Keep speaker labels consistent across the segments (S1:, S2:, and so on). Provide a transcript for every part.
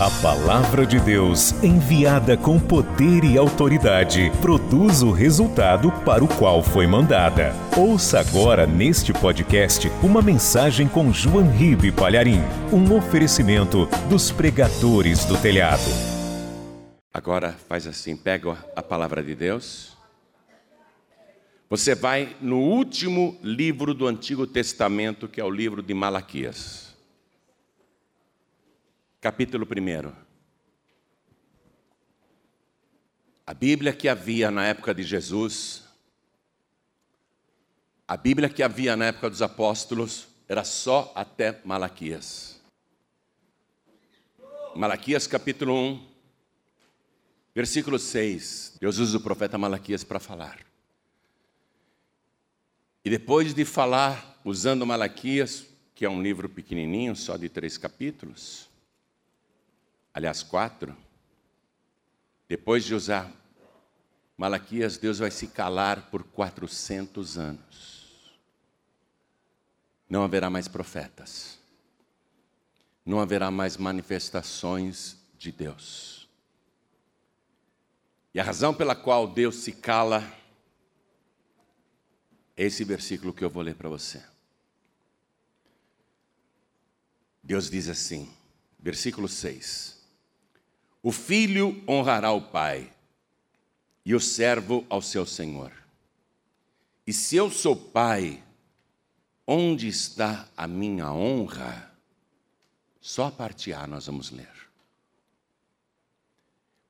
S1: A palavra de Deus, enviada com poder e autoridade, produz o resultado para o qual foi mandada. Ouça agora neste podcast uma mensagem com João Ribe Palharim, um oferecimento dos pregadores do telhado.
S2: Agora faz assim, pega a palavra de Deus. Você vai no último livro do Antigo Testamento, que é o livro de Malaquias capítulo 1. A Bíblia que havia na época de Jesus, a Bíblia que havia na época dos apóstolos, era só até Malaquias. Malaquias capítulo 1, versículo 6. Deus usa o profeta Malaquias para falar. E depois de falar, usando Malaquias, que é um livro pequenininho, só de três capítulos, aliás, quatro, depois de usar Malaquias, Deus vai se calar por 400 anos. Não haverá mais profetas. Não haverá mais manifestações de Deus. E a razão pela qual Deus se cala é esse versículo que eu vou ler para você. Deus diz assim, versículo 6. O filho honrará o pai, e o servo ao seu senhor. E se eu sou pai, onde está a minha honra? Só a parte A nós vamos ler.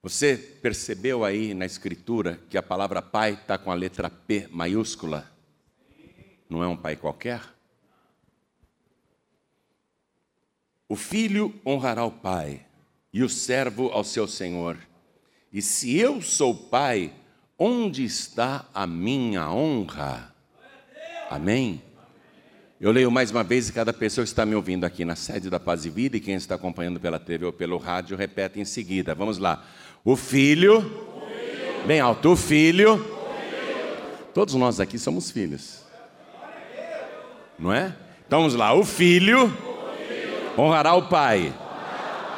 S2: Você percebeu aí na escritura que a palavra pai está com a letra P maiúscula? Não é um pai qualquer? O filho honrará o pai e o servo ao seu senhor. E se eu sou pai, onde está a minha honra? Amém? Eu leio mais uma vez e cada pessoa que está me ouvindo aqui na sede da Paz e Vida e quem está acompanhando pela TV ou pelo rádio repete em seguida. Vamos lá. O filho, bem alto, o filho. Todos nós aqui somos filhos. Não é? Então vamos lá. O filho. honrará o pai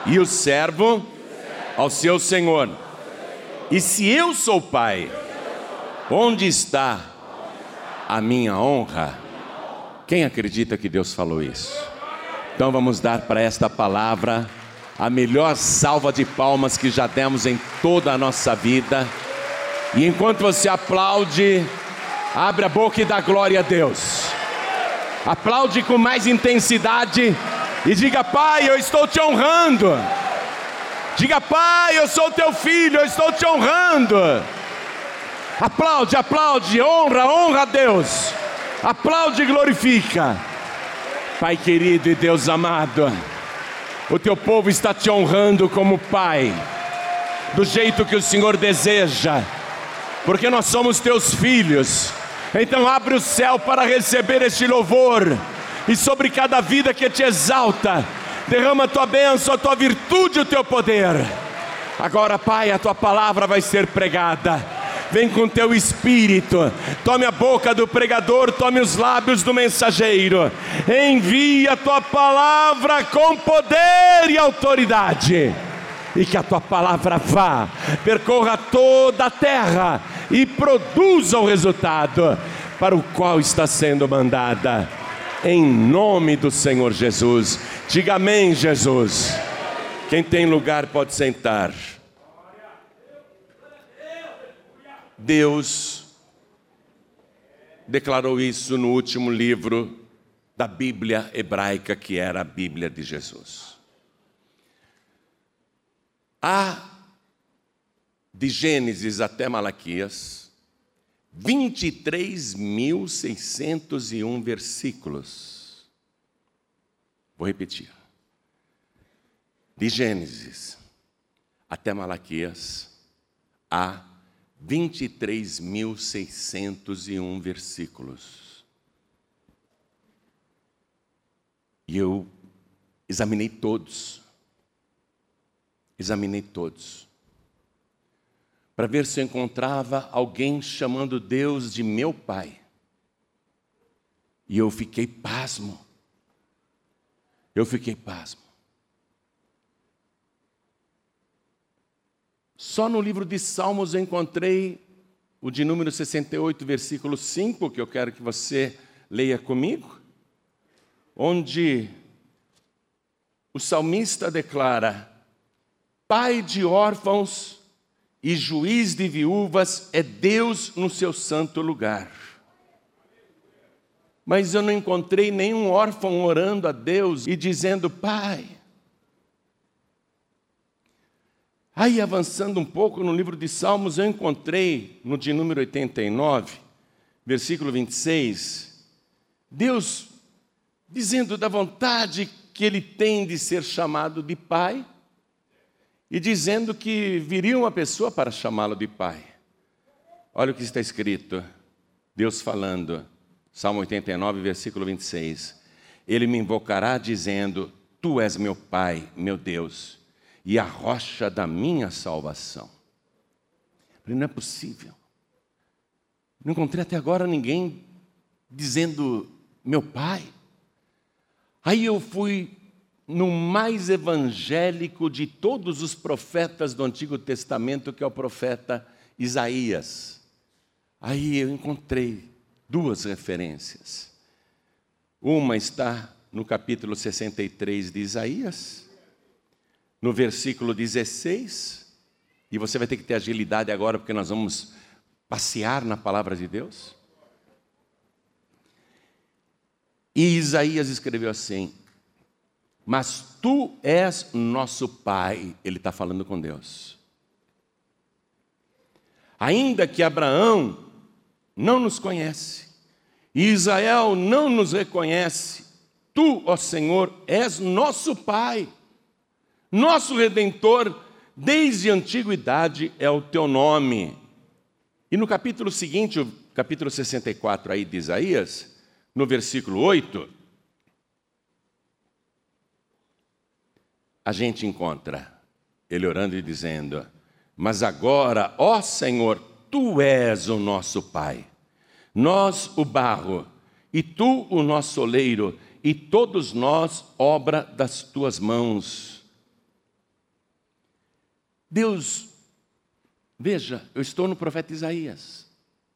S2: e o servo ao seu senhor. E se eu sou pai, onde está a minha honra? Quem acredita que Deus falou isso? Então vamos dar para esta palavra a melhor salva de palmas que já demos em toda a nossa vida. E enquanto você aplaude, abre a boca e dá glória a Deus. Aplaude com mais intensidade e diga: Pai, eu estou te honrando. Diga: Pai, eu sou teu filho, eu estou te honrando. Aplaude, aplaude, honra, honra a Deus. Aplaude e glorifica. Pai querido e Deus amado, o teu povo está te honrando como Pai, do jeito que o Senhor deseja, porque nós somos teus filhos. Então abre o céu para receber este louvor e sobre cada vida que te exalta, derrama a tua bênção, a tua virtude, o teu poder. Agora, Pai, a tua palavra vai ser pregada. Vem com teu espírito, tome a boca do pregador, tome os lábios do mensageiro, envia a tua palavra com poder e autoridade, e que a tua palavra vá, percorra toda a terra e produza o resultado para o qual está sendo mandada em nome do Senhor Jesus. Diga amém, Jesus. Quem tem lugar pode sentar. Deus declarou isso no último livro da Bíblia hebraica, que era a Bíblia de Jesus. Há de Gênesis até Malaquias 23.601 versículos. Vou repetir. De Gênesis até Malaquias, há 23.601 versículos. E eu examinei todos. Examinei todos para ver se eu encontrava alguém chamando Deus de meu pai. E eu fiquei pasmo. Eu fiquei pasmo. Só no livro de Salmos eu encontrei o de número 68, versículo 5, que eu quero que você leia comigo, onde o salmista declara: Pai de órfãos e juiz de viúvas é Deus no seu santo lugar. Mas eu não encontrei nenhum órfão orando a Deus e dizendo: Pai. Aí, avançando um pouco no livro de Salmos, eu encontrei no de número 89, versículo 26, Deus dizendo da vontade que ele tem de ser chamado de Pai e dizendo que viria uma pessoa para chamá-lo de Pai. Olha o que está escrito, Deus falando, Salmo 89, versículo 26. Ele me invocará dizendo: Tu és meu Pai, meu Deus, e a rocha da minha salvação. Não é possível. Não encontrei até agora ninguém dizendo meu Pai. Aí eu fui no mais evangélico de todos os profetas do Antigo Testamento, que é o profeta Isaías. Aí eu encontrei duas referências. Uma está no capítulo 63 de Isaías, no versículo 16, e você vai ter que ter agilidade agora, porque nós vamos passear na palavra de Deus. E Isaías escreveu assim: Mas tu és nosso Pai, ele está falando com Deus. Ainda que Abraão não nos conhece, e Israel não nos reconhece, tu, ó Senhor, és nosso Pai, nosso Redentor, desde a antiguidade é o teu nome. E no capítulo seguinte, o capítulo 64 aí de Isaías, no versículo 8, a gente encontra ele orando e dizendo: Mas agora, ó Senhor, tu és o nosso Pai nós o barro, e tu o nosso oleiro, e todos nós obra das tuas mãos. Deus, veja, eu estou no profeta Isaías.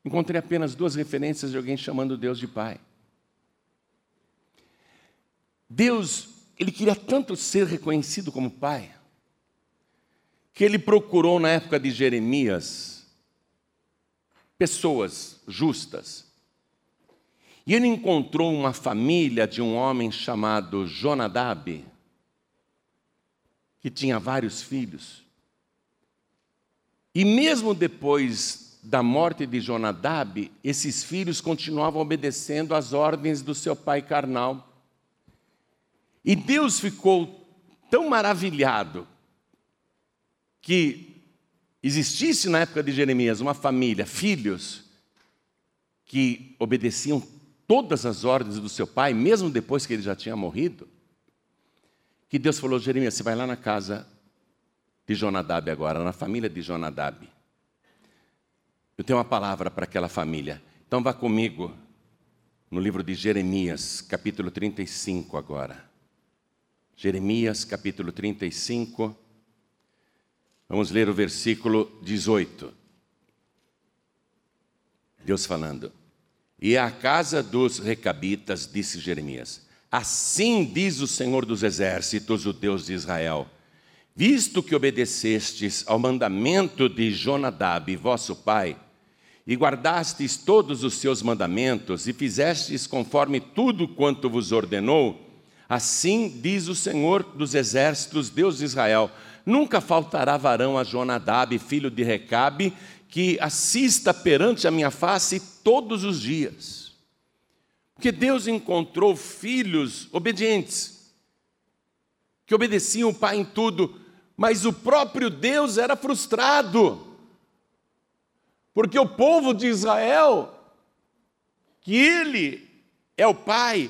S2: Encontrei apenas duas referências de alguém chamando Deus de Pai. Deus, ele queria tanto ser reconhecido como Pai, que ele procurou na época de Jeremias pessoas justas. E ele encontrou uma família de um homem chamado Jonadab, que tinha vários filhos. E mesmo depois da morte de Jonadab, esses filhos continuavam obedecendo às ordens do seu pai carnal. E Deus ficou tão maravilhado que existisse na época de Jeremias uma família, filhos, que obedeciam todas as ordens do seu pai, mesmo depois que ele já tinha morrido, que Deus falou: Jeremias, você vai lá na casa de Jonadab agora, na família de Jonadab. Eu tenho uma palavra para aquela família. Então vá comigo no livro de Jeremias, capítulo 35 agora. Jeremias, capítulo 35 Vamos ler o versículo 18. Deus falando. E a casa dos recabitas, disse Jeremias: Assim diz o Senhor dos exércitos, o Deus de Israel: Visto que obedecestes ao mandamento de Jonadab, vosso pai, e guardastes todos os seus mandamentos, e fizestes conforme tudo quanto vos ordenou, assim diz o Senhor dos exércitos, Deus de Israel: Nunca faltará varão a Jonadab, filho de Recabe, que assista perante a minha face todos os dias. Porque Deus encontrou filhos obedientes, que obedeciam o pai em tudo, mas o próprio Deus era frustrado. Porque o povo de Israel, que ele é o pai,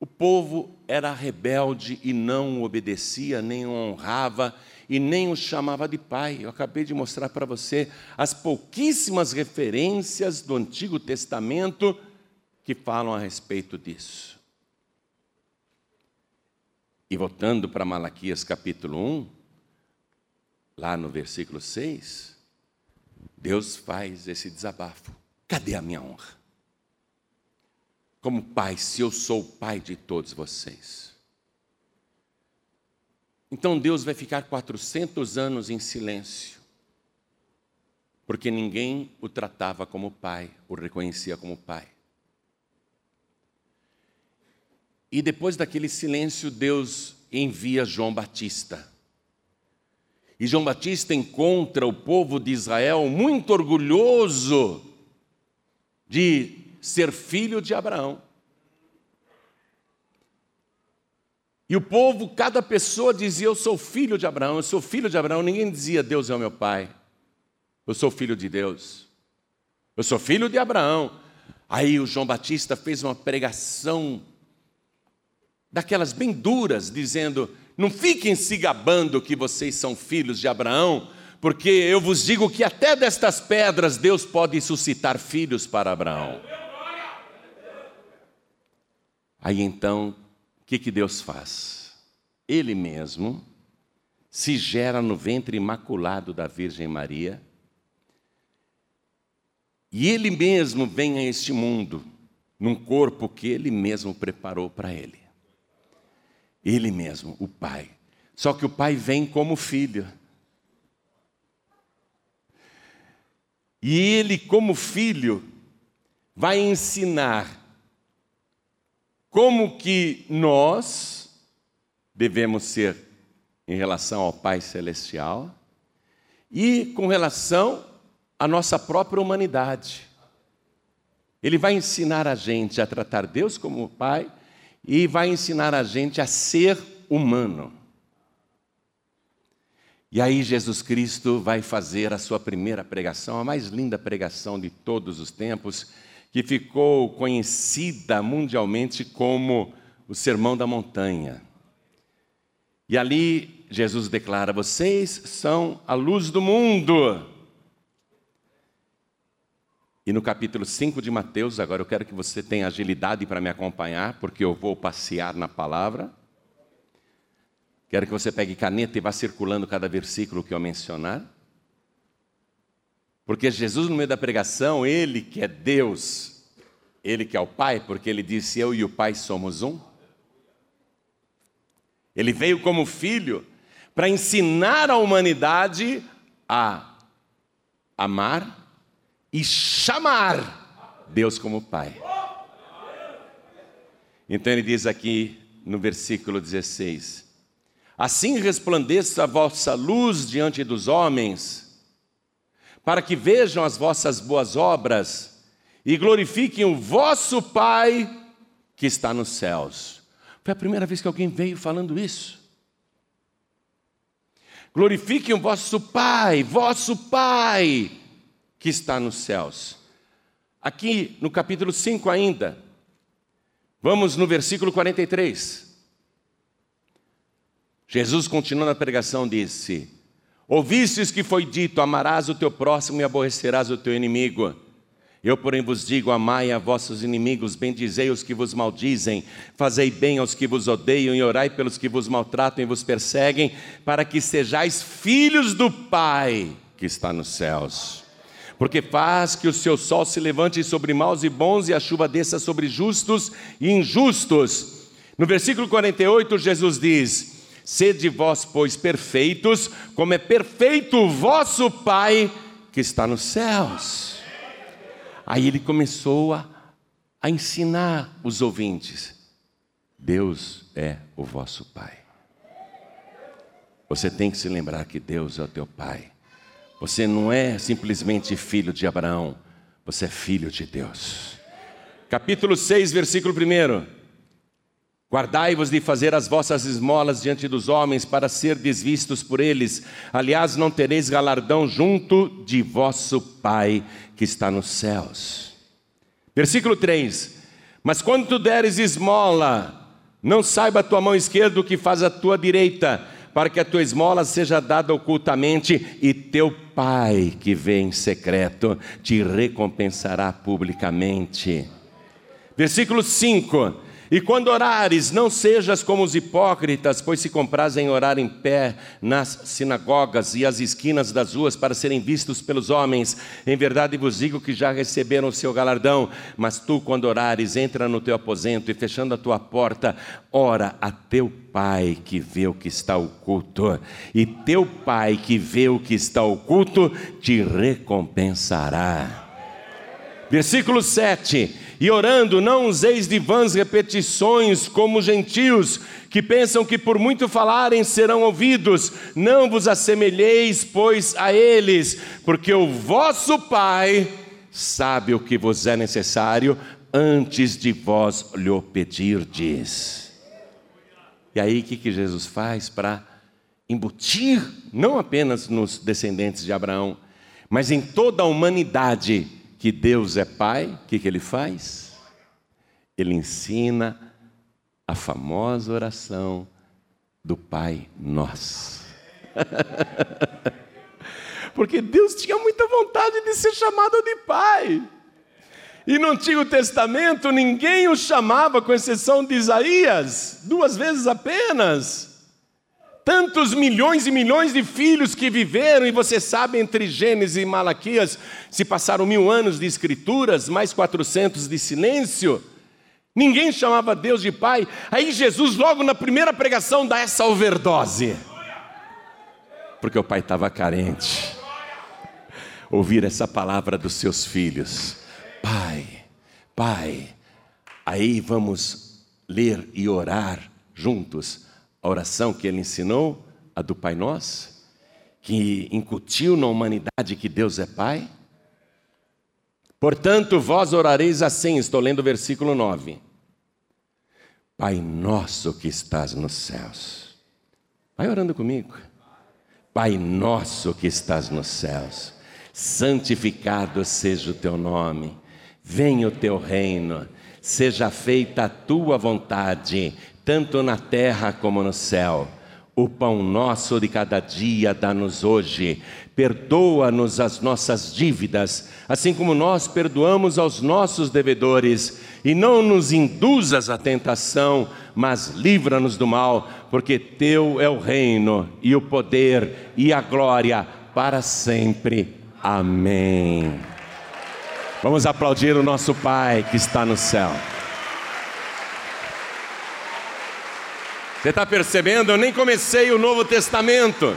S2: o povo era rebelde e não obedecia, nem o honrava e nem o chamava de pai. Eu acabei de mostrar para você as pouquíssimas referências do Antigo Testamento que falam a respeito disso. E voltando para Malaquias capítulo 1, lá no versículo 6, Deus faz esse desabafo: cadê a minha honra? Como pai, se eu sou o pai de todos vocês. Então Deus vai ficar 400 anos em silêncio, porque ninguém o tratava como pai, o reconhecia como pai. E depois daquele silêncio, Deus envia João Batista. E João Batista encontra o povo de Israel muito orgulhoso de ser filho de Abraão. E o povo, cada pessoa dizia: Eu sou filho de Abraão, eu sou filho de Abraão. Ninguém dizia: Deus é o meu pai. Eu sou filho de Deus. Eu sou filho de Abraão. Aí o João Batista fez uma pregação daquelas bem duras, dizendo: Não fiquem se gabando que vocês são filhos de Abraão, porque eu vos digo que até destas pedras Deus pode suscitar filhos para Abraão. Aí então, o que, que Deus faz? Ele mesmo se gera no ventre imaculado da Virgem Maria, e ele mesmo vem a este mundo, num corpo que ele mesmo preparou para ele. Ele mesmo, o Pai. Só que o Pai vem como filho. E ele, como filho, vai ensinar como que nós devemos ser em relação ao Pai Celestial e com relação à nossa própria humanidade. Ele vai ensinar a gente a tratar Deus como Pai e vai ensinar a gente a ser humano. E aí Jesus Cristo vai fazer a sua primeira pregação, a mais linda pregação de todos os tempos, que ficou conhecida mundialmente como o Sermão da Montanha. E ali Jesus declara: Vocês são a luz do mundo. E no capítulo 5 de Mateus, agora eu quero que você tenha agilidade para me acompanhar, porque eu vou passear na palavra. Quero que você pegue caneta e vá circulando cada versículo que eu mencionar. Porque Jesus, no meio da pregação, ele que é Deus, ele que é o Pai, porque ele disse: Eu e o Pai somos um. Ele veio como filho para ensinar a humanidade a amar e chamar Deus como Pai. Então ele diz aqui no versículo 16: Assim resplandeça a vossa luz diante dos homens, para que vejam as vossas boas obras e glorifiquem o vosso Pai que está nos céus. Foi a primeira vez que alguém veio falando isso. Glorifiquem o vosso Pai, vosso Pai que está nos céus. Aqui no capítulo 5 ainda, vamos no versículo 43. Jesus, continuando a pregação, disse: Ouvistes que foi dito: Amarás o teu próximo e aborrecerás o teu inimigo. Eu, porém, vos digo: amai a vossos inimigos, bendizei os que vos maldizem, fazei bem aos que vos odeiam e orai pelos que vos maltratam e vos perseguem, para que sejais filhos do Pai que está nos céus porque faz que o seu sol se levante sobre maus e bons e a chuva desça sobre justos e injustos. No versículo 48, Jesus diz: Sede vós, pois, perfeitos, como é perfeito o vosso Pai que está nos céus. Aí ele começou a, a ensinar os ouvintes: Deus é o vosso Pai. Você tem que se lembrar que Deus é o teu Pai. Você não é simplesmente filho de Abraão, você é filho de Deus. Capítulo 6, versículo 1. Guardai-vos de fazer as vossas esmolas diante dos homens, para ser desvistos por eles. Aliás, não tereis galardão junto de vosso Pai que está nos céus. Versículo 3: Mas quando tu deres esmola, não saiba a tua mão esquerda o que faz a tua direita para que a tua esmola seja dada ocultamente, e teu Pai, que vê em secreto, te recompensará publicamente. Versículo 5: E quando orares, não sejas como os hipócritas, pois se comprazem orar em pé nas sinagogas e às esquinas das ruas para serem vistos pelos homens. Em verdade vos digo que já receberam o seu galardão. Mas tu, quando orares, entra no teu aposento e fechando a tua porta, ora a teu Pai que vê o que está oculto. E teu Pai que vê o que está oculto te recompensará. Versículo 7: E orando, não useis de vãs repetições como gentios, que pensam que por muito falarem serão ouvidos. Não vos assemelheis, pois, a eles, porque o vosso Pai sabe o que vos é necessário antes de vós lhe pedirdes. E aí, o que, que Jesus faz para embutir, não apenas nos descendentes de Abraão, mas em toda a humanidade, que Deus é Pai, o que, que ele faz? Ele ensina a famosa oração do Pai Nosso. Porque Deus tinha muita vontade de ser chamado de Pai. E no Antigo Testamento ninguém o chamava, com exceção de Isaías, duas vezes apenas tantos milhões e milhões de filhos que viveram, e você sabe, entre Gênesis e Malaquias, se passaram mil anos de escrituras, mais quatrocentos de silêncio. Ninguém chamava Deus de Pai. Aí Jesus, logo na primeira pregação, dá essa overdose. Porque o pai estava carente. Ouvir essa palavra dos seus filhos: Pai, Pai. Aí vamos ler e orar juntos a oração que ele ensinou, a do Pai Nosso, que incutiu na humanidade que Deus é Pai. Portanto, vós orareis assim, estou lendo o versículo 9. Pai nosso que estás nos céus. Vai orando comigo. Pai nosso que estás nos céus, santificado seja o teu nome, venha o teu reino, seja feita a tua vontade, tanto na terra como no céu. O pão nosso de cada dia dá-nos hoje. Perdoa-nos as nossas dívidas, assim como nós perdoamos aos nossos devedores. E não nos induzas à tentação, mas livra-nos do mal, porque Teu é o reino, e o poder, e a glória para sempre. Amém. Vamos aplaudir o nosso Pai que está no céu. Você está percebendo? Eu nem comecei o Novo Testamento.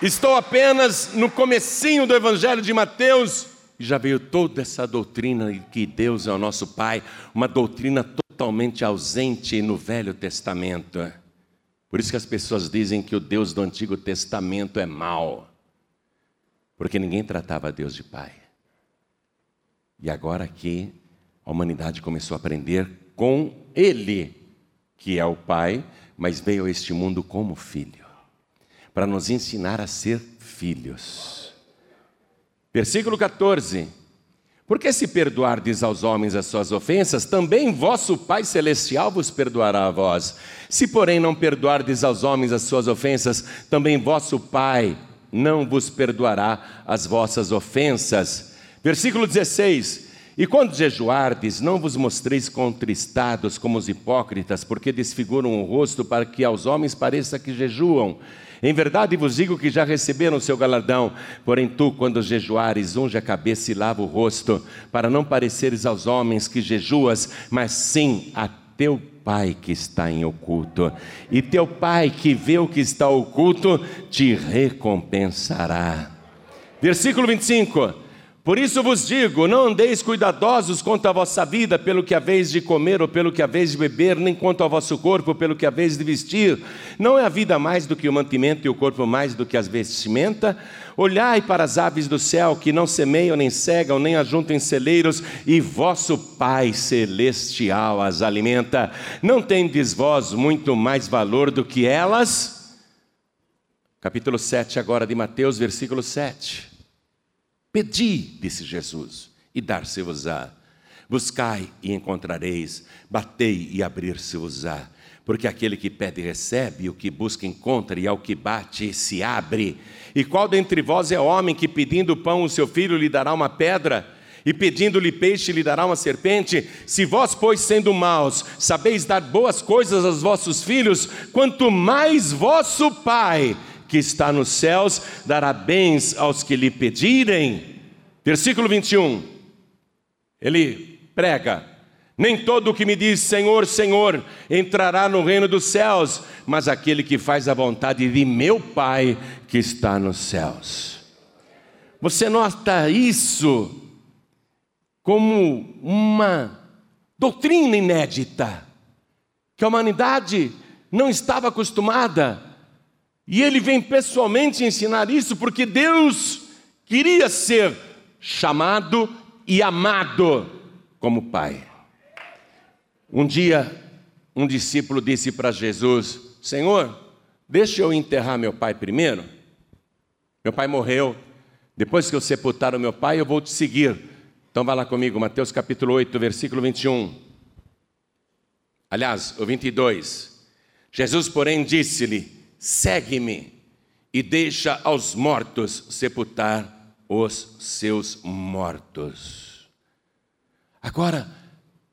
S2: Estou apenas no comecinho do Evangelho de Mateus e já veio toda essa doutrina de que Deus é o nosso Pai, uma doutrina totalmente ausente no Velho Testamento. Por isso que as pessoas dizem que o Deus do Antigo Testamento é mau, porque ninguém tratava Deus de Pai. E agora aqui a humanidade começou a aprender com Ele que é o Pai, mas veio a este mundo como filho, para nos ensinar a ser filhos. Versículo 14: Porque se perdoardes aos homens as suas ofensas, também vosso Pai Celestial vos perdoará a vós. Se, porém, não perdoardes aos homens as suas ofensas, também vosso Pai não vos perdoará as vossas ofensas. Versículo 16: e quando jejuardes, não vos mostreis contristados como os hipócritas, porque desfiguram o rosto para que aos homens pareça que jejuam. Em verdade vos digo que já receberam o seu galardão. Porém, tu, quando jejuares, unge a cabeça e lava o rosto, para não pareceres aos homens que jejuas, mas sim a teu Pai que está em oculto. E teu Pai que vê o que está oculto, te recompensará. Versículo 25. Por isso vos digo: não andeis cuidadosos quanto à vossa vida, pelo que haveis de comer ou pelo que haveis de beber, nem quanto ao vosso corpo, pelo que haveis de vestir. Não é a vida mais do que o mantimento e o corpo mais do que as vestimenta? Olhai para as aves do céu, que não semeiam, nem cegam, nem ajuntam em celeiros, e vosso Pai celestial as alimenta. Não tendes vós muito mais valor do que elas? Capítulo 7 agora de Mateus, versículo 7. Pedi, disse Jesus, e dar-se-vos-á. Buscai e encontrareis, batei e abrir-se-vos-á. Porque aquele que pede recebe, o que busca encontra, e ao que bate se abre. E qual dentre vós é homem que pedindo pão o seu filho lhe dará uma pedra? E pedindo-lhe peixe, lhe dará uma serpente? Se vós, pois, sendo maus, sabeis dar boas coisas aos vossos filhos, quanto mais vosso Pai, que está nos céus, dará bens aos que lhe pedirem. Versículo 21. Ele prega: Nem todo o que me diz Senhor, Senhor entrará no reino dos céus, mas aquele que faz a vontade de meu Pai que está nos céus. Você nota isso como uma doutrina inédita, que a humanidade não estava acostumada, e ele vem pessoalmente ensinar isso porque Deus queria ser chamado e amado como Pai. Um dia, um discípulo disse para Jesus: Senhor, deixa eu enterrar meu pai primeiro. Meu pai morreu. Depois que eu sepultar o meu pai, eu vou te seguir. Então vá lá comigo, Mateus capítulo 8, versículo 21. Aliás, o 22. Jesus, porém, disse-lhe: Segue-me e deixa aos mortos sepultar os seus mortos. Agora,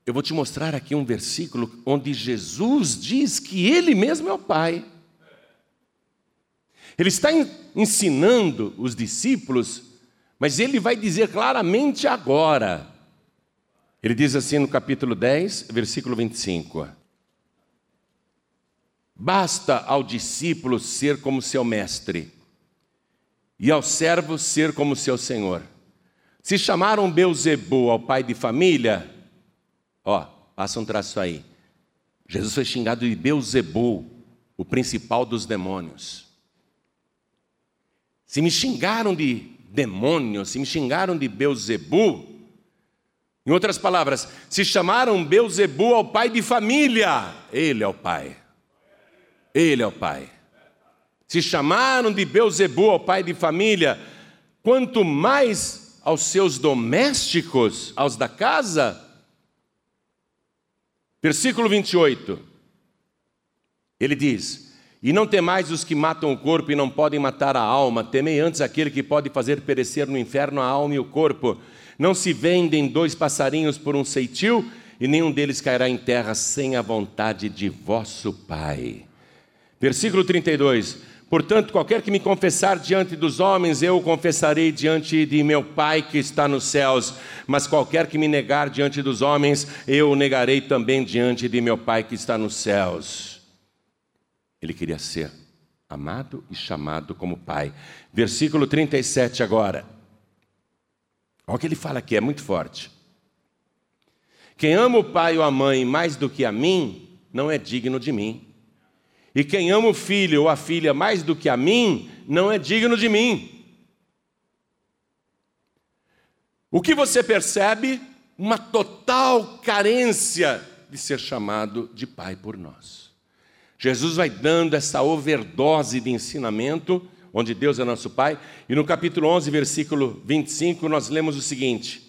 S2: eu vou te mostrar aqui um versículo onde Jesus diz que Ele mesmo é o Pai. Ele está ensinando os discípulos mas ele vai dizer claramente agora. Ele diz assim no capítulo 10, versículo 25: Basta ao discípulo ser como seu mestre, e ao servo ser como seu senhor. Se chamaram Beuzebu ao pai de família, ó, passa um traço aí. Jesus foi xingado de Beuzebu, o principal dos demônios. Se me xingaram de demônios, se me xingaram de Beuzebu. Em outras palavras, se chamaram Beuzebu ao pai de família, ele é o pai. Ele é o pai. Se chamaram de Beuzebu ao pai de família, quanto mais aos seus domésticos, aos da casa. Versículo 28. Ele diz: e não temais os que matam o corpo e não podem matar a alma, temei antes aquele que pode fazer perecer no inferno a alma e o corpo. Não se vendem dois passarinhos por um ceitil, e nenhum deles cairá em terra sem a vontade de vosso Pai. Versículo 32. Portanto, qualquer que me confessar diante dos homens, eu o confessarei diante de meu Pai que está nos céus. Mas qualquer que me negar diante dos homens, eu o negarei também diante de meu Pai que está nos céus. Ele queria ser amado e chamado como pai. Versículo 37 agora. Olha o que ele fala aqui, é muito forte. Quem ama o pai ou a mãe mais do que a mim, não é digno de mim. E quem ama o filho ou a filha mais do que a mim, não é digno de mim. O que você percebe? Uma total carência de ser chamado de pai por nós. Jesus vai dando essa overdose de ensinamento, onde Deus é nosso Pai, e no capítulo 11, versículo 25, nós lemos o seguinte: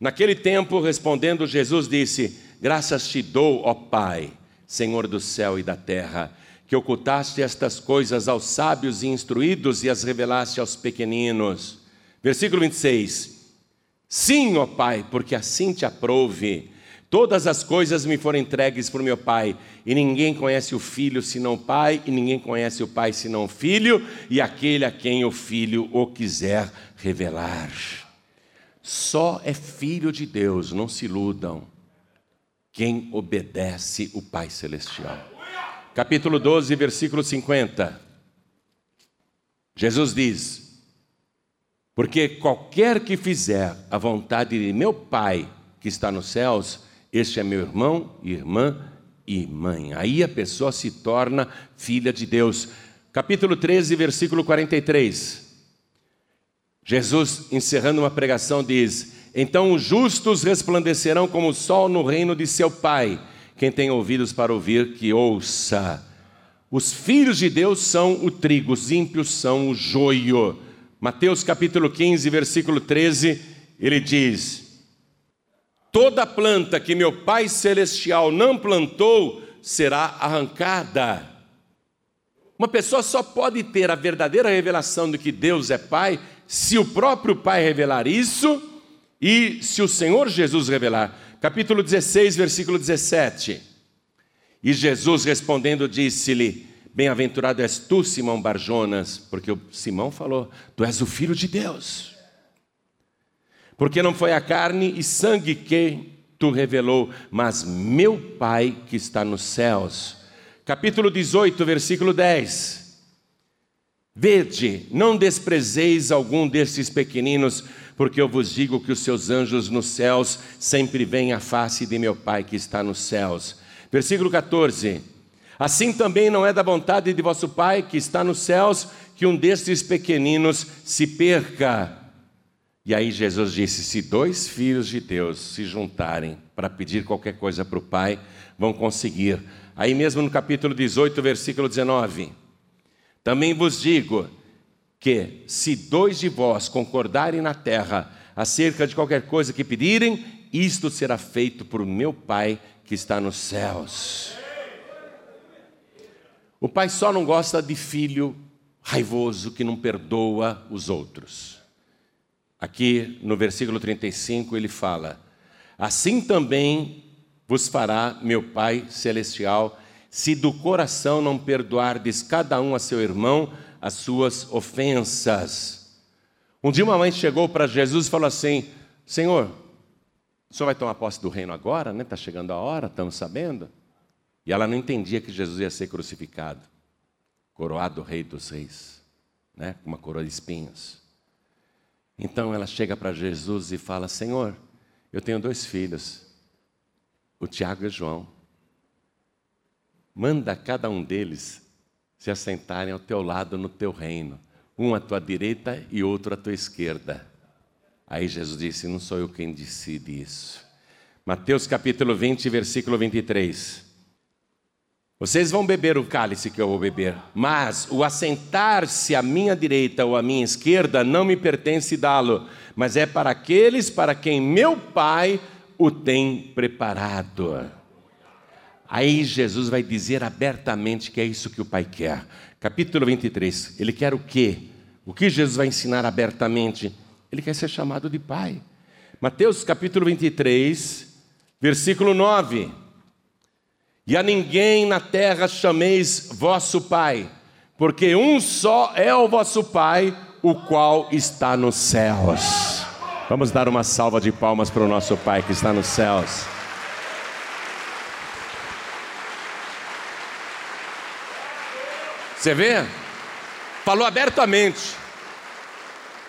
S2: Naquele tempo, respondendo, Jesus disse: Graças te dou, ó Pai, Senhor do céu e da terra, que ocultaste estas coisas aos sábios e instruídos e as revelaste aos pequeninos. Versículo 26. Sim, ó Pai, porque assim te aprouve Todas as coisas me foram entregues por meu Pai, e ninguém conhece o Filho senão o Pai, e ninguém conhece o Pai senão o Filho, e aquele a quem o Filho o quiser revelar. Só é filho de Deus, não se iludam, quem obedece o Pai Celestial. Capítulo 12, versículo 50. Jesus diz: Porque qualquer que fizer a vontade de meu Pai que está nos céus, este é meu irmão, irmã e mãe. Aí a pessoa se torna filha de Deus. Capítulo 13, versículo 43. Jesus, encerrando uma pregação, diz: Então os justos resplandecerão como o sol no reino de seu Pai. Quem tem ouvidos para ouvir, que ouça. Os filhos de Deus são o trigo, os ímpios são o joio. Mateus capítulo 15, versículo 13, ele diz: Toda planta que meu Pai Celestial não plantou será arrancada. Uma pessoa só pode ter a verdadeira revelação de que Deus é Pai se o próprio Pai revelar isso E se o Senhor Jesus revelar, capítulo 16, versículo 17. E Jesus respondendo disse-lhe: Bem-aventurado és tu, Simão Barjonas, porque o Simão falou: Tu és o filho de Deus. Porque não foi a carne e sangue que tu revelou, mas meu Pai que está nos céus. Capítulo 18, versículo 10. Vede, não desprezeis algum destes pequeninos, porque eu vos digo que os seus anjos nos céus sempre veem a face de meu Pai que está nos céus. Versículo 14: Assim também não é da vontade de vosso Pai que está nos céus que um destes pequeninos se perca. E aí Jesus disse: se dois filhos de Deus se juntarem para pedir qualquer coisa para o Pai, vão conseguir. Aí mesmo no capítulo 18, versículo 19: Também vos digo que se dois de vós concordarem na terra acerca de qualquer coisa que pedirem, isto será feito por meu Pai que está nos céus. O pai só não gosta de filho raivoso que não perdoa os outros. Aqui no versículo 35 ele fala: Assim também vos fará meu Pai celestial, se do coração não perdoardes cada um a seu irmão as suas ofensas. Um dia uma mãe chegou para Jesus e falou assim: Senhor, o senhor vai tomar posse do reino agora, né? Está chegando a hora, estamos sabendo. E ela não entendia que Jesus ia ser crucificado, coroado rei dos reis, né? com uma coroa de espinhos. Então ela chega para Jesus e fala: Senhor, eu tenho dois filhos, o Tiago e o João. Manda cada um deles se assentarem ao teu lado no teu reino, um à tua direita e outro à tua esquerda. Aí Jesus disse: Não sou eu quem decide isso. Mateus capítulo 20, versículo 23. Vocês vão beber o cálice que eu vou beber, mas o assentar-se à minha direita ou à minha esquerda não me pertence dá-lo, mas é para aqueles para quem meu Pai o tem preparado. Aí Jesus vai dizer abertamente que é isso que o Pai quer. Capítulo 23. Ele quer o quê? O que Jesus vai ensinar abertamente? Ele quer ser chamado de Pai. Mateus capítulo 23, versículo 9. E a ninguém na terra chameis vosso Pai, porque um só é o vosso Pai, o qual está nos céus. Vamos dar uma salva de palmas para o nosso Pai que está nos céus. Você vê? Falou abertamente.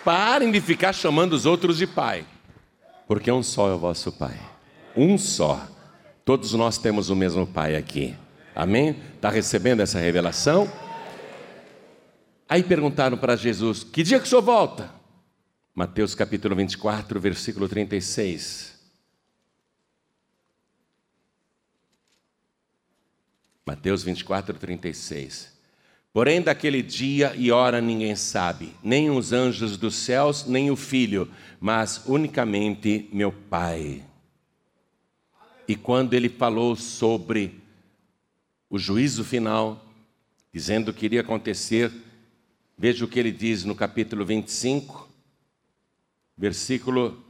S2: Parem de ficar chamando os outros de pai, porque um só é o vosso pai. Um só. Todos nós temos o mesmo pai aqui. Amém? Está recebendo essa revelação? Aí perguntaram para Jesus: Que dia que o senhor volta? Mateus capítulo 24, versículo 36. Mateus 24, 36. Porém, daquele dia e hora ninguém sabe, nem os anjos dos céus, nem o filho, mas unicamente meu Pai. E quando ele falou sobre o juízo final, dizendo que iria acontecer, veja o que ele diz no capítulo 25, versículo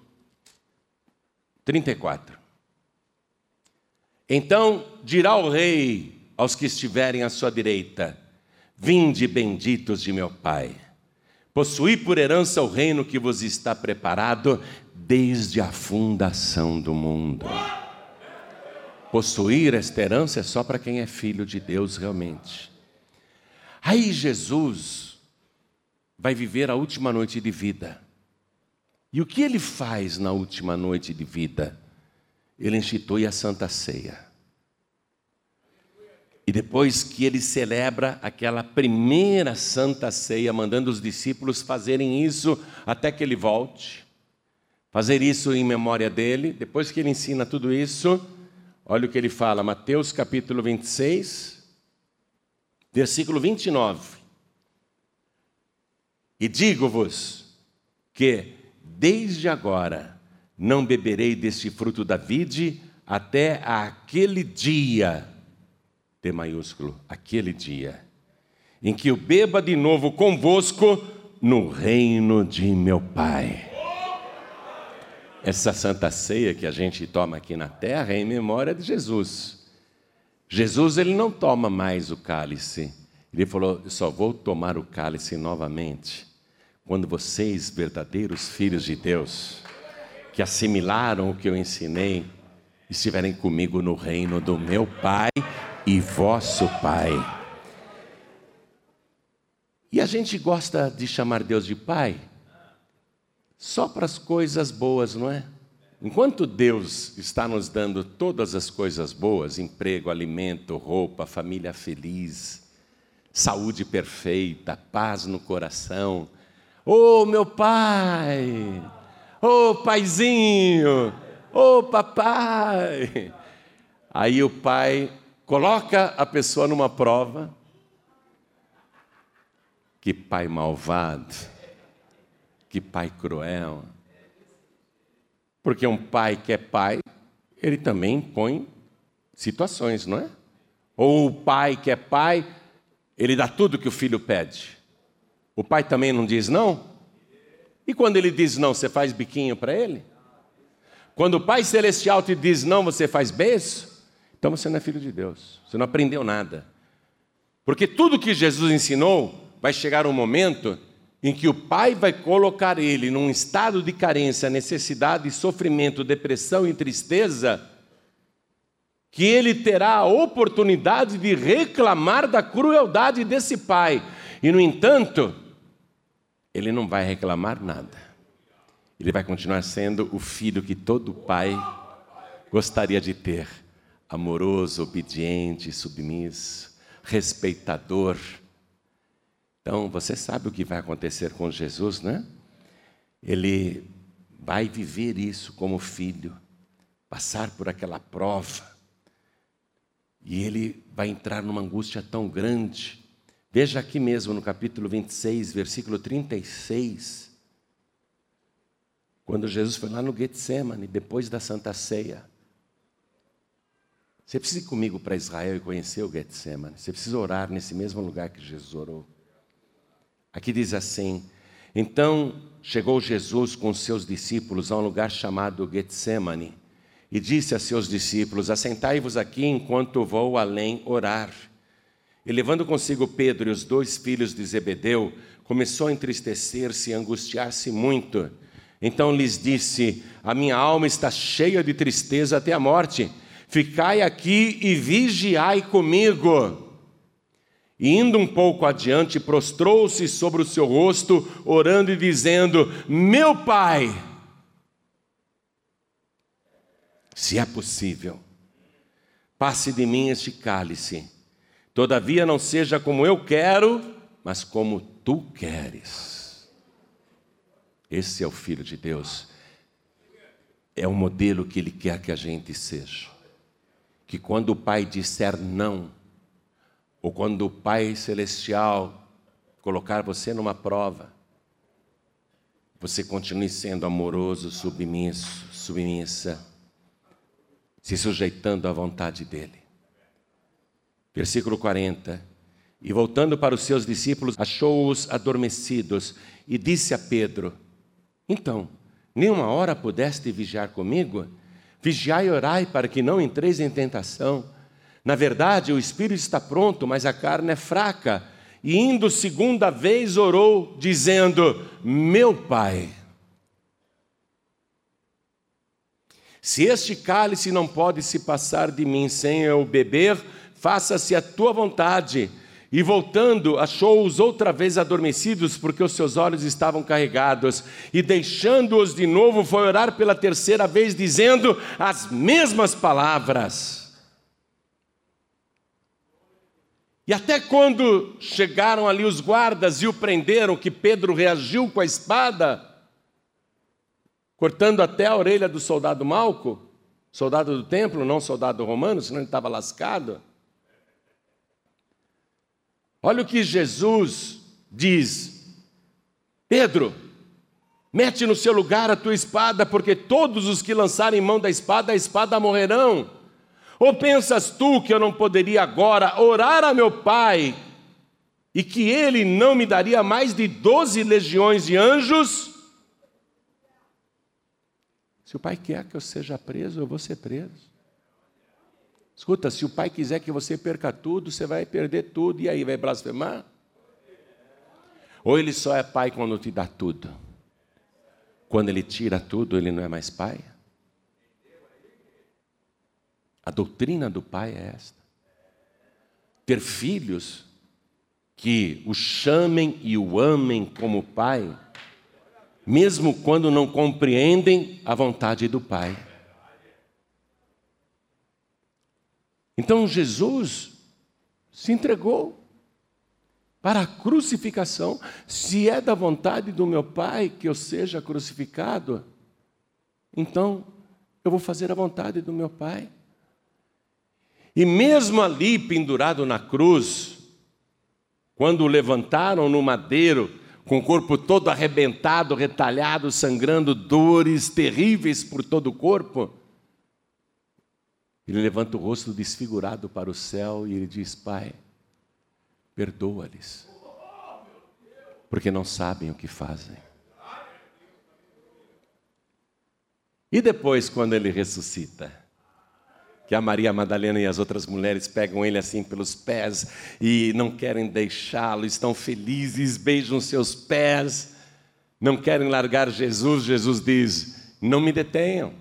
S2: 34. Então dirá o rei aos que estiverem à sua direita: Vinde benditos de meu Pai, possuí por herança o reino que vos está preparado desde a fundação do mundo. Possuir esta herança é só para quem é filho de Deus realmente. Aí Jesus vai viver a última noite de vida. E o que ele faz na última noite de vida? Ele institui a Santa Ceia. E depois que ele celebra aquela primeira santa ceia, mandando os discípulos fazerem isso até que ele volte, fazer isso em memória dele, depois que ele ensina tudo isso, olha o que ele fala, Mateus capítulo 26, versículo 29. E digo-vos que desde agora não beberei deste fruto da vide até aquele dia Maiúsculo, aquele dia, em que eu beba de novo convosco no reino de meu Pai. Essa santa ceia que a gente toma aqui na terra é em memória de Jesus. Jesus ele não toma mais o cálice. Ele falou: "Eu só vou tomar o cálice novamente quando vocês, verdadeiros filhos de Deus, que assimilaram o que eu ensinei, estiverem comigo no reino do meu Pai e vosso Pai." E a gente gosta de chamar Deus de Pai só para as coisas boas, não é? Enquanto Deus está nos dando todas as coisas boas emprego, alimento, roupa, família feliz, saúde perfeita, paz no coração. Ô oh, meu pai! Ô oh, paizinho! Ô oh, papai! Aí o pai coloca a pessoa numa prova. Que pai malvado! Que pai cruel! Porque um pai que é pai, ele também põe situações, não é? Ou o pai que é pai, ele dá tudo que o filho pede. O pai também não diz não? E quando ele diz não, você faz biquinho para ele? Quando o Pai Celestial te diz não, você faz beijo? Então você não é filho de Deus, você não aprendeu nada. Porque tudo que Jesus ensinou vai chegar um momento em que o pai vai colocar ele num estado de carência, necessidade, sofrimento, depressão e tristeza, que ele terá a oportunidade de reclamar da crueldade desse pai. E, no entanto, ele não vai reclamar nada. Ele vai continuar sendo o filho que todo pai gostaria de ter: amoroso, obediente, submisso, respeitador então, você sabe o que vai acontecer com Jesus, né? Ele vai viver isso como filho, passar por aquela prova, e ele vai entrar numa angústia tão grande. Veja aqui mesmo no capítulo 26, versículo 36, quando Jesus foi lá no Getsemane, depois da Santa Ceia. Você precisa ir comigo para Israel e conhecer o Getsemane. Você precisa orar nesse mesmo lugar que Jesus orou. Aqui diz assim: Então chegou Jesus com seus discípulos a um lugar chamado Getsemane e disse a seus discípulos: Assentai-vos aqui enquanto vou além orar. E levando consigo Pedro e os dois filhos de Zebedeu, começou a entristecer-se e angustiar-se muito. Então lhes disse: A minha alma está cheia de tristeza até a morte. Ficai aqui e vigiai comigo. E indo um pouco adiante, prostrou-se sobre o seu rosto, orando e dizendo: Meu pai, se é possível, passe de mim este cálice, todavia não seja como eu quero, mas como tu queres. Esse é o Filho de Deus, é o modelo que ele quer que a gente seja. Que quando o pai disser não, ou quando o Pai Celestial colocar você numa prova, você continue sendo amoroso, submisso, submissa, se sujeitando à vontade dEle. Versículo 40. E voltando para os seus discípulos, achou-os adormecidos e disse a Pedro: Então, nenhuma hora pudeste vigiar comigo? Vigiai e orai para que não entreis em tentação. Na verdade, o espírito está pronto, mas a carne é fraca. E indo segunda vez orou, dizendo: Meu pai, se este cálice não pode se passar de mim sem eu beber, faça-se a tua vontade. E voltando, achou-os outra vez adormecidos, porque os seus olhos estavam carregados. E deixando-os de novo, foi orar pela terceira vez, dizendo as mesmas palavras. E até quando chegaram ali os guardas e o prenderam, que Pedro reagiu com a espada, cortando até a orelha do soldado Malco, soldado do templo, não soldado romano, senão ele estava lascado. Olha o que Jesus diz: Pedro, mete no seu lugar a tua espada, porque todos os que lançarem mão da espada, a espada morrerão. Ou pensas tu que eu não poderia agora orar a meu Pai e que ele não me daria mais de doze legiões de anjos? Se o pai quer que eu seja preso, eu vou ser preso. Escuta, se o pai quiser que você perca tudo, você vai perder tudo e aí vai blasfemar? Ou ele só é pai quando te dá tudo? Quando ele tira tudo, ele não é mais pai? A doutrina do pai é esta. Ter filhos que o chamem e o amem como pai, mesmo quando não compreendem a vontade do pai. Então Jesus se entregou para a crucificação. Se é da vontade do meu Pai que eu seja crucificado, então eu vou fazer a vontade do meu Pai. E mesmo ali pendurado na cruz, quando o levantaram no madeiro, com o corpo todo arrebentado, retalhado, sangrando, dores terríveis por todo o corpo, ele levanta o rosto desfigurado para o céu e ele diz: Pai, perdoa-lhes, porque não sabem o que fazem. E depois, quando ele ressuscita, que a Maria Madalena e as outras mulheres pegam ele assim pelos pés e não querem deixá-lo, estão felizes, beijam seus pés, não querem largar Jesus. Jesus diz: Não me detenham,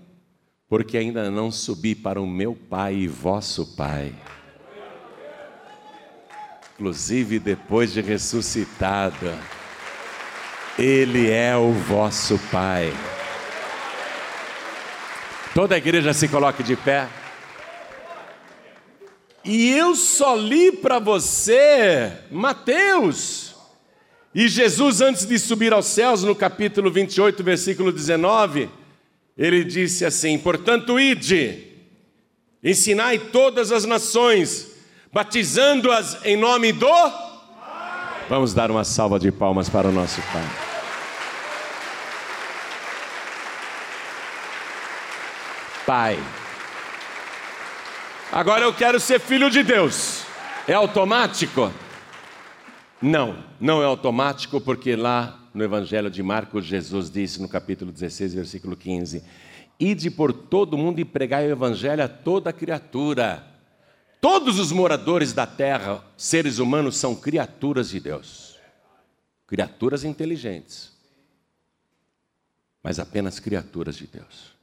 S2: porque ainda não subi para o meu Pai e vosso Pai. Inclusive depois de ressuscitado, Ele é o vosso Pai. Toda a igreja se coloque de pé. E eu só li para você Mateus. E Jesus, antes de subir aos céus, no capítulo 28, versículo 19, ele disse assim: Portanto, ide, ensinai todas as nações, batizando-as em nome do. Vamos dar uma salva de palmas para o nosso Pai. Pai. Agora eu quero ser filho de Deus. É automático? Não, não é automático, porque lá no Evangelho de Marcos, Jesus disse no capítulo 16, versículo 15: Ide por todo mundo e pregai o Evangelho a toda criatura. Todos os moradores da terra, seres humanos, são criaturas de Deus, criaturas inteligentes, mas apenas criaturas de Deus.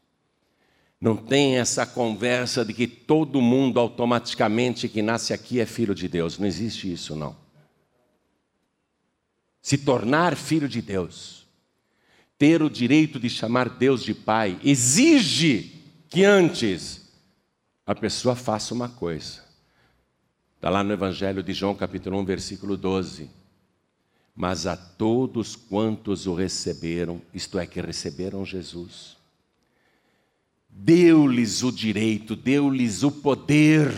S2: Não tem essa conversa de que todo mundo automaticamente que nasce aqui é filho de Deus. Não existe isso, não. Se tornar filho de Deus, ter o direito de chamar Deus de Pai, exige que antes a pessoa faça uma coisa. Está lá no Evangelho de João, capítulo 1, versículo 12. Mas a todos quantos o receberam, isto é, que receberam Jesus, deu-lhes o direito, deu-lhes o poder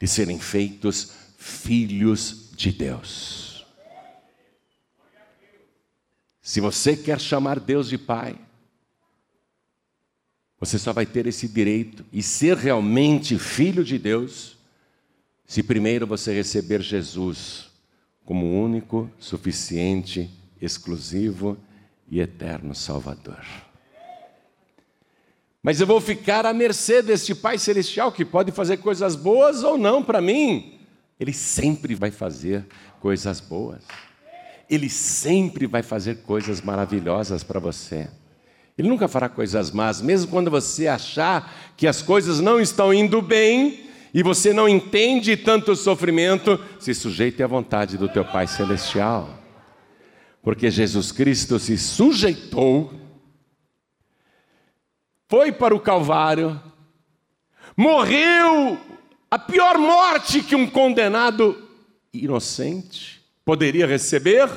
S2: de serem feitos filhos de Deus. Se você quer chamar Deus de Pai, você só vai ter esse direito e ser realmente filho de Deus se primeiro você receber Jesus como único, suficiente, exclusivo e eterno Salvador. Mas eu vou ficar à mercê deste Pai Celestial que pode fazer coisas boas ou não para mim. Ele sempre vai fazer coisas boas. Ele sempre vai fazer coisas maravilhosas para você. Ele nunca fará coisas más, mesmo quando você achar que as coisas não estão indo bem e você não entende tanto sofrimento, se sujeite à vontade do teu Pai Celestial. Porque Jesus Cristo se sujeitou, foi para o Calvário, morreu a pior morte que um condenado inocente poderia receber,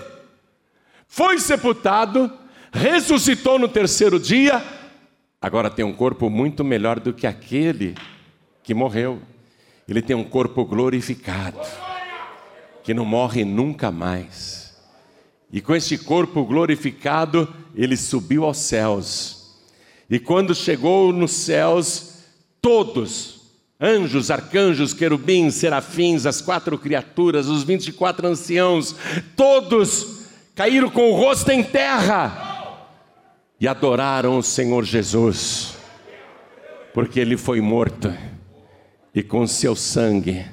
S2: foi sepultado, ressuscitou no terceiro dia, agora tem um corpo muito melhor do que aquele que morreu. Ele tem um corpo glorificado, que não morre nunca mais. E com este corpo glorificado, ele subiu aos céus. E quando chegou nos céus, todos, anjos, arcanjos, querubins, serafins, as quatro criaturas, os vinte e quatro anciãos, todos caíram com o rosto em terra e adoraram o Senhor Jesus, porque ele foi morto e com seu sangue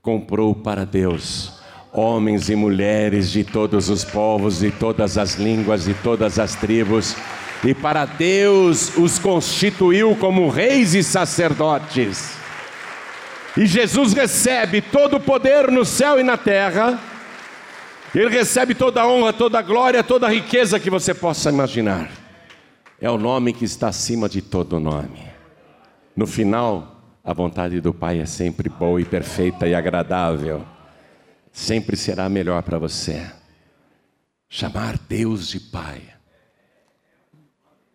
S2: comprou para Deus homens e mulheres de todos os povos, de todas as línguas, de todas as tribos, e para Deus os constituiu como reis e sacerdotes. E Jesus recebe todo o poder no céu e na terra, ele recebe toda a honra, toda a glória, toda a riqueza que você possa imaginar. É o nome que está acima de todo nome. No final, a vontade do Pai é sempre boa e perfeita e agradável. Sempre será melhor para você. Chamar Deus de Pai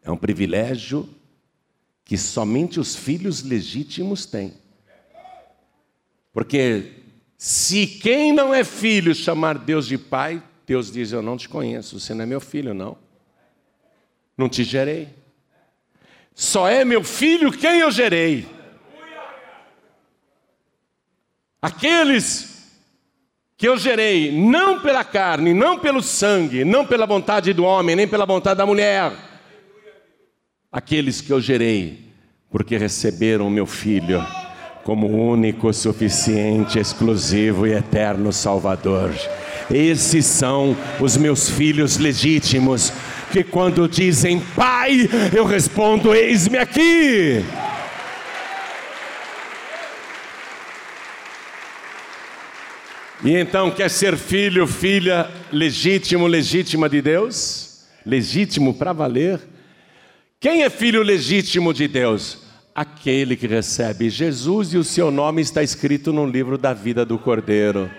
S2: é um privilégio que somente os filhos legítimos têm. Porque se quem não é filho chamar Deus de pai, Deus diz: Eu não te conheço, você não é meu filho, não. Não te gerei. Só é meu filho quem eu gerei. Aqueles que eu gerei, não pela carne, não pelo sangue, não pela vontade do homem, nem pela vontade da mulher. Aqueles que eu gerei, porque receberam meu filho como único, suficiente, exclusivo e eterno Salvador. Esses são os meus filhos legítimos, que quando dizem Pai, eu respondo: Eis-me aqui. E então, quer ser filho, filha legítimo, legítima de Deus? Legítimo para valer? Quem é filho legítimo de Deus? Aquele que recebe Jesus e o seu nome está escrito no livro da vida do Cordeiro.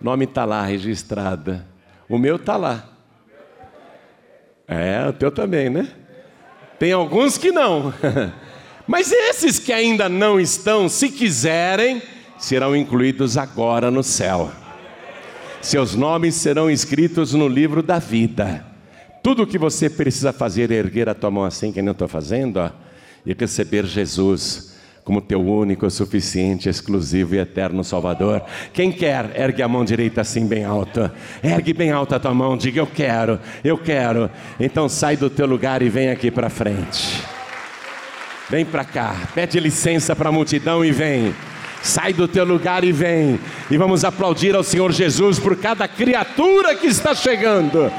S2: O nome está lá registrado. O meu está lá. É, o teu também, né? Tem alguns que não. Mas esses que ainda não estão, se quiserem, serão incluídos agora no céu. Seus nomes serão escritos no livro da vida. Tudo o que você precisa fazer é erguer a tua mão assim, que nem eu estou fazendo, ó e receber Jesus como teu único, suficiente, exclusivo e eterno Salvador. Quem quer, ergue a mão direita assim bem alta. Ergue bem alta a tua mão, diga eu quero, eu quero. Então sai do teu lugar e vem aqui para frente. Vem para cá, pede licença para a multidão e vem. Sai do teu lugar e vem. E vamos aplaudir ao Senhor Jesus por cada criatura que está chegando.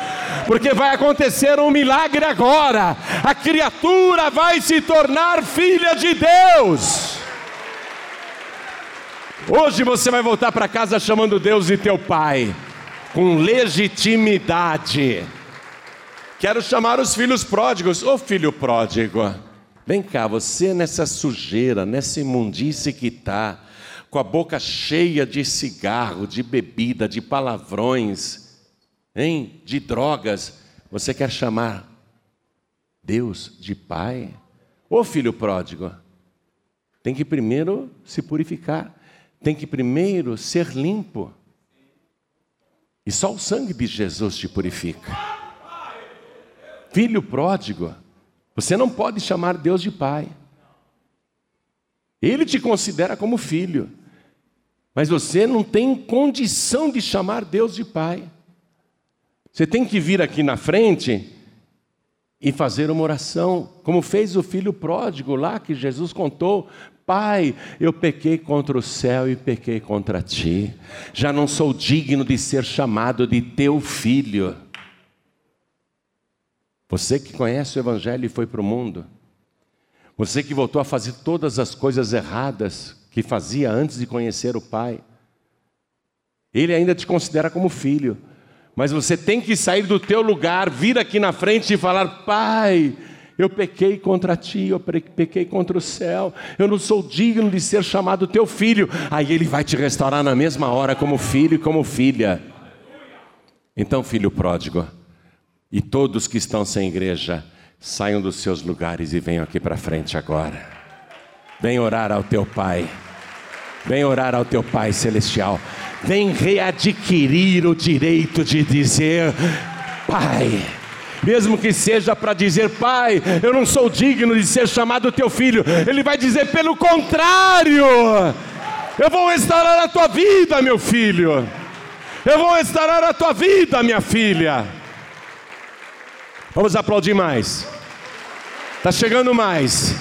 S2: Porque vai acontecer um milagre agora. A criatura vai se tornar filha de Deus. Hoje você vai voltar para casa chamando Deus de teu pai, com legitimidade. Quero chamar os filhos pródigos. Ô filho pródigo, vem cá, você nessa sujeira, nessa imundície que está com a boca cheia de cigarro, de bebida, de palavrões, hein? de drogas, você quer chamar Deus de Pai? Ô filho pródigo, tem que primeiro se purificar, tem que primeiro ser limpo. E só o sangue de Jesus te purifica. Filho pródigo, você não pode chamar Deus de Pai. Ele te considera como filho. Mas você não tem condição de chamar Deus de Pai. Você tem que vir aqui na frente e fazer uma oração, como fez o filho pródigo lá que Jesus contou: Pai, eu pequei contra o céu e pequei contra ti, já não sou digno de ser chamado de teu filho. Você que conhece o Evangelho e foi para o mundo, você que voltou a fazer todas as coisas erradas, que fazia antes de conhecer o Pai. Ele ainda te considera como filho, mas você tem que sair do teu lugar, vir aqui na frente e falar: Pai, eu pequei contra ti, eu pequei contra o céu, eu não sou digno de ser chamado teu filho. Aí ele vai te restaurar na mesma hora, como filho e como filha. Então, filho pródigo, e todos que estão sem igreja, saiam dos seus lugares e venham aqui para frente agora. Vem orar ao teu Pai. Vem orar ao teu Pai celestial. Vem readquirir o direito de dizer: Pai. Mesmo que seja para dizer, Pai, eu não sou digno de ser chamado teu filho. Ele vai dizer, pelo contrário, eu vou restaurar a tua vida, meu filho. Eu vou restaurar a tua vida, minha filha. Vamos aplaudir mais. Está chegando mais.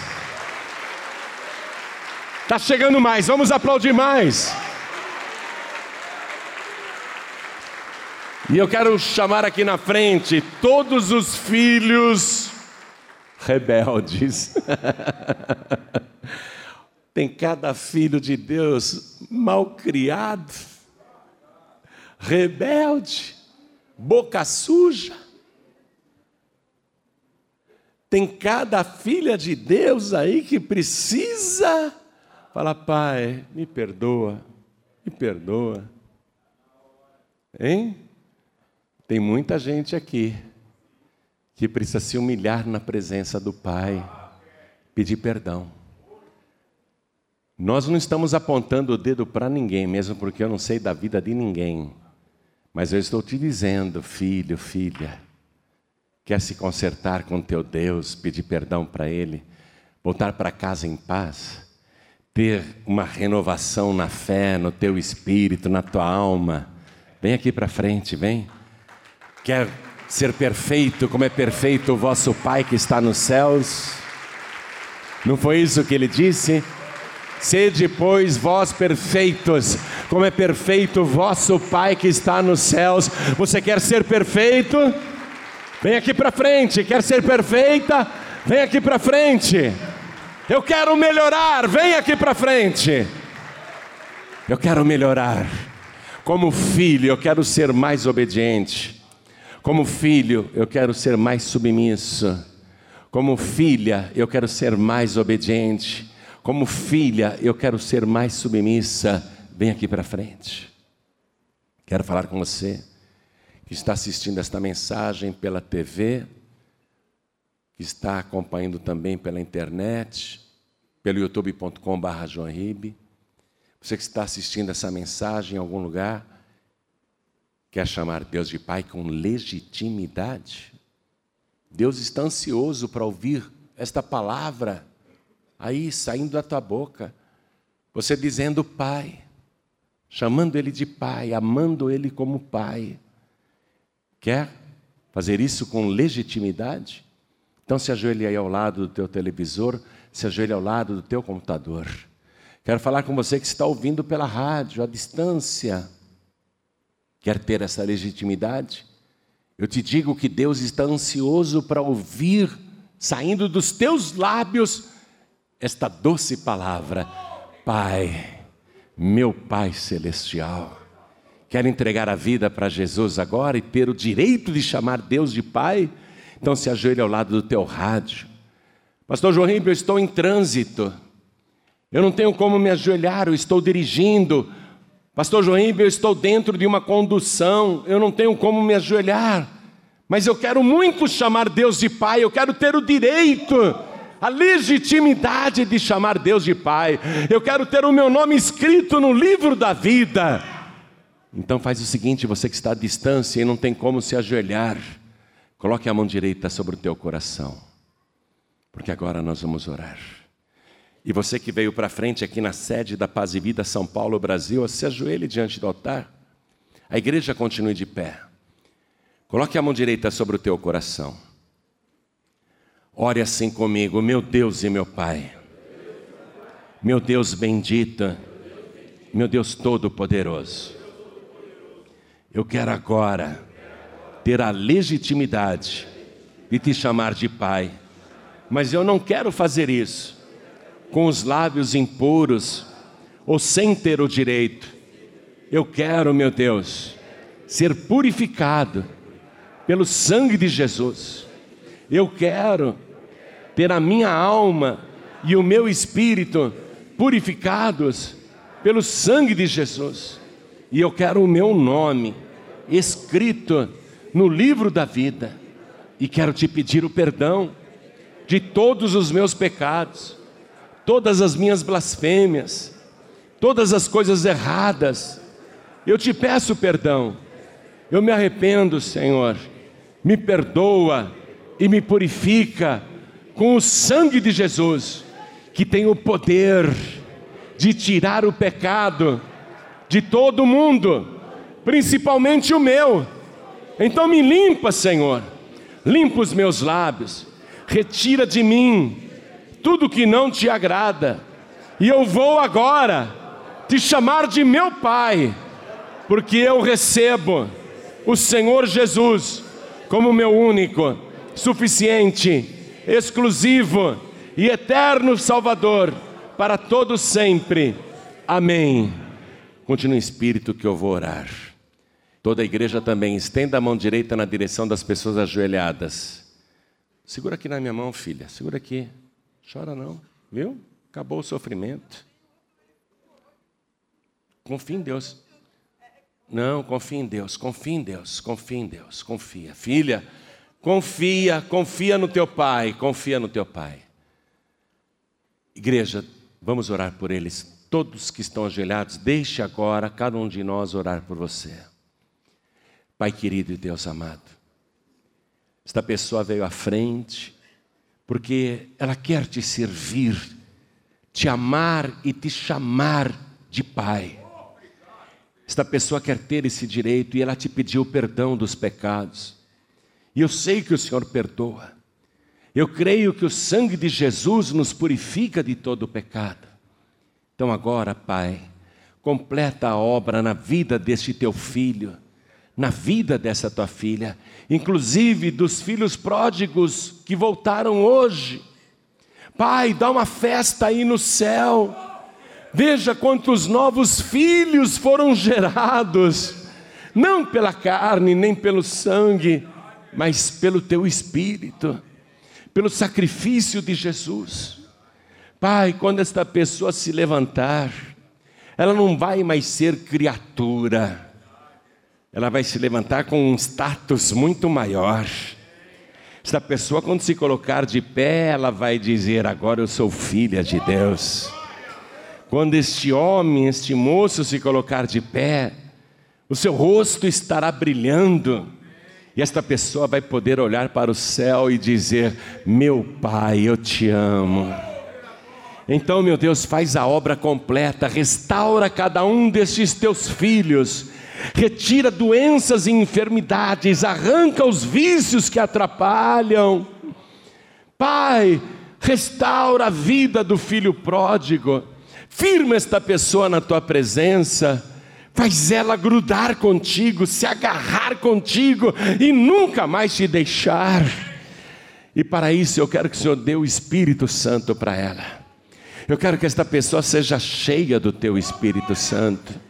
S2: Está chegando mais. Vamos aplaudir mais. E eu quero chamar aqui na frente todos os filhos rebeldes. Tem cada filho de Deus mal criado, rebelde, boca suja. Tem cada filha de Deus aí que precisa falar, pai, me perdoa, me perdoa. Hein? Tem muita gente aqui que precisa se humilhar na presença do Pai, pedir perdão. Nós não estamos apontando o dedo para ninguém, mesmo porque eu não sei da vida de ninguém. Mas eu estou te dizendo, filho, filha, quer se consertar com teu Deus, pedir perdão para Ele, voltar para casa em paz, ter uma renovação na fé, no teu espírito, na tua alma. Vem aqui para frente, vem. Quer ser perfeito como é perfeito o vosso Pai que está nos céus? Não foi isso que ele disse? Sede, pois, vós perfeitos, como é perfeito o vosso Pai que está nos céus. Você quer ser perfeito? Vem aqui para frente. Quer ser perfeita? Vem aqui para frente. Eu quero melhorar. Vem aqui para frente. Eu quero melhorar. Como filho, eu quero ser mais obediente. Como filho, eu quero ser mais submisso. Como filha, eu quero ser mais obediente. Como filha, eu quero ser mais submissa. Vem aqui para frente. Quero falar com você que está assistindo esta mensagem pela TV, que está acompanhando também pela internet, pelo youtube.com.br. Você que está assistindo essa mensagem em algum lugar, Quer chamar Deus de Pai com legitimidade? Deus está ansioso para ouvir esta palavra aí saindo da tua boca. Você dizendo Pai, chamando Ele de Pai, amando Ele como Pai. Quer fazer isso com legitimidade? Então se ajoelhe aí ao lado do teu televisor, se ajoelhe ao lado do teu computador. Quero falar com você que está ouvindo pela rádio, à distância. Quer ter essa legitimidade? Eu te digo que Deus está ansioso para ouvir, saindo dos teus lábios, esta doce palavra: Pai, meu Pai Celestial. Quer entregar a vida para Jesus agora e ter o direito de chamar Deus de Pai? Então se ajoelhe ao lado do teu rádio. Pastor João Ribeiro, eu estou em trânsito. Eu não tenho como me ajoelhar, eu estou dirigindo. Pastor Joaíbe, eu estou dentro de uma condução, eu não tenho como me ajoelhar, mas eu quero muito chamar Deus de Pai, eu quero ter o direito, a legitimidade de chamar Deus de Pai, eu quero ter o meu nome escrito no livro da vida. Então faz o seguinte, você que está à distância e não tem como se ajoelhar, coloque a mão direita sobre o teu coração, porque agora nós vamos orar. E você que veio para frente aqui na sede da Paz e Vida São Paulo, Brasil, se ajoelhe diante do altar. A igreja continue de pé. Coloque a mão direita sobre o teu coração. Ore assim comigo, meu Deus e meu Pai. Meu Deus bendito, meu Deus todo-poderoso. Eu quero agora ter a legitimidade de te chamar de Pai, mas eu não quero fazer isso com os lábios impuros ou sem ter o direito. Eu quero, meu Deus, ser purificado pelo sangue de Jesus. Eu quero ter a minha alma e o meu espírito purificados pelo sangue de Jesus. E eu quero o meu nome escrito no livro da vida. E quero te pedir o perdão de todos os meus pecados todas as minhas blasfêmias, todas as coisas erradas. Eu te peço perdão. Eu me arrependo, Senhor. Me perdoa e me purifica com o sangue de Jesus, que tem o poder de tirar o pecado de todo mundo, principalmente o meu. Então me limpa, Senhor. limpa os meus lábios, retira de mim tudo que não te agrada, e eu vou agora te chamar de meu Pai, porque eu recebo o Senhor Jesus como meu único, suficiente, exclusivo e eterno Salvador para todos sempre. Amém. Continue em espírito que eu vou orar. Toda a igreja também estenda a mão direita na direção das pessoas ajoelhadas. Segura aqui na minha mão, filha. Segura aqui. Chora não, viu? Acabou o sofrimento. Confia em Deus. Não, confia em Deus, confia em Deus, confia em Deus, confia. Filha, confia, confia no teu pai, confia no teu pai. Igreja, vamos orar por eles. Todos que estão ajoelhados, deixe agora cada um de nós orar por você. Pai querido e Deus amado, esta pessoa veio à frente porque ela quer te servir, te amar e te chamar de Pai. Esta pessoa quer ter esse direito e ela te pediu perdão dos pecados. E eu sei que o Senhor perdoa. Eu creio que o sangue de Jesus nos purifica de todo o pecado. Então agora, Pai, completa a obra na vida deste teu filho na vida dessa tua filha, inclusive dos filhos pródigos que voltaram hoje. Pai, dá uma festa aí no céu. Veja quantos novos filhos foram gerados, não pela carne nem pelo sangue, mas pelo teu espírito, pelo sacrifício de Jesus. Pai, quando esta pessoa se levantar, ela não vai mais ser criatura ela vai se levantar com um status muito maior. Esta pessoa, quando se colocar de pé, ela vai dizer: Agora eu sou filha de Deus. Quando este homem, este moço se colocar de pé, o seu rosto estará brilhando, e esta pessoa vai poder olhar para o céu e dizer: Meu Pai, eu te amo. Então, meu Deus, faz a obra completa, restaura cada um destes teus filhos retira doenças e enfermidades, arranca os vícios que atrapalham. Pai, restaura a vida do filho pródigo, firma esta pessoa na tua presença, faz ela grudar contigo, se agarrar contigo e nunca mais te deixar. E para isso eu quero que o Senhor dê o Espírito Santo para ela. Eu quero que esta pessoa seja cheia do teu Espírito Santo.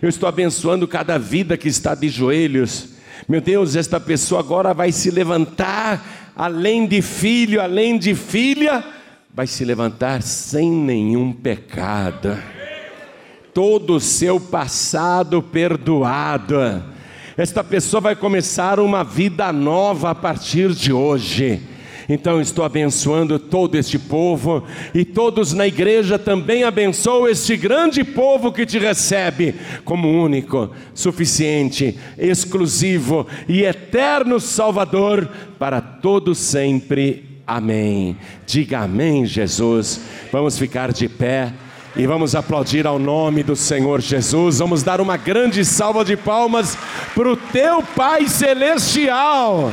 S2: Eu estou abençoando cada vida que está de joelhos. Meu Deus, esta pessoa agora vai se levantar, além de filho, além de filha, vai se levantar sem nenhum pecado. Todo o seu passado perdoado. Esta pessoa vai começar uma vida nova a partir de hoje então estou abençoando todo este povo e todos na igreja também abençoam este grande povo que te recebe como único, suficiente, exclusivo e eterno Salvador para todo sempre. Amém. Diga amém, Jesus. Vamos ficar de pé. E vamos aplaudir ao nome do Senhor Jesus. Vamos dar uma grande salva de palmas para o teu Pai Celestial.